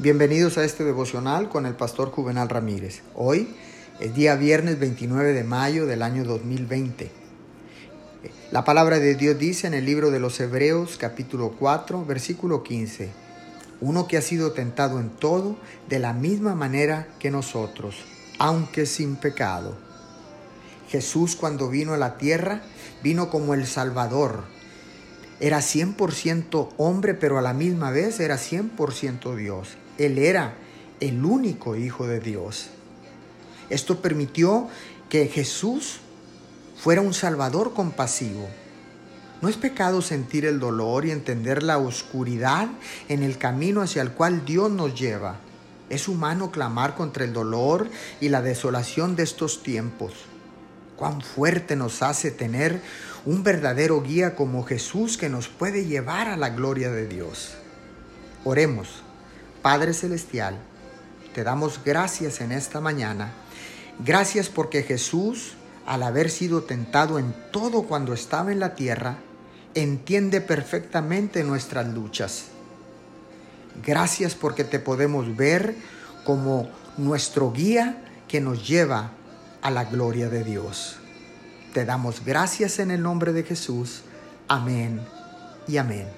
Bienvenidos a este devocional con el pastor Juvenal Ramírez. Hoy es día viernes 29 de mayo del año 2020. La palabra de Dios dice en el libro de los Hebreos capítulo 4 versículo 15, uno que ha sido tentado en todo de la misma manera que nosotros, aunque sin pecado. Jesús cuando vino a la tierra vino como el Salvador. Era 100% hombre, pero a la misma vez era 100% Dios. Él era el único Hijo de Dios. Esto permitió que Jesús fuera un Salvador compasivo. No es pecado sentir el dolor y entender la oscuridad en el camino hacia el cual Dios nos lleva. Es humano clamar contra el dolor y la desolación de estos tiempos. Cuán fuerte nos hace tener un verdadero guía como Jesús que nos puede llevar a la gloria de Dios. Oremos. Padre Celestial, te damos gracias en esta mañana. Gracias porque Jesús, al haber sido tentado en todo cuando estaba en la tierra, entiende perfectamente nuestras luchas. Gracias porque te podemos ver como nuestro guía que nos lleva a la gloria de Dios. Te damos gracias en el nombre de Jesús. Amén y amén.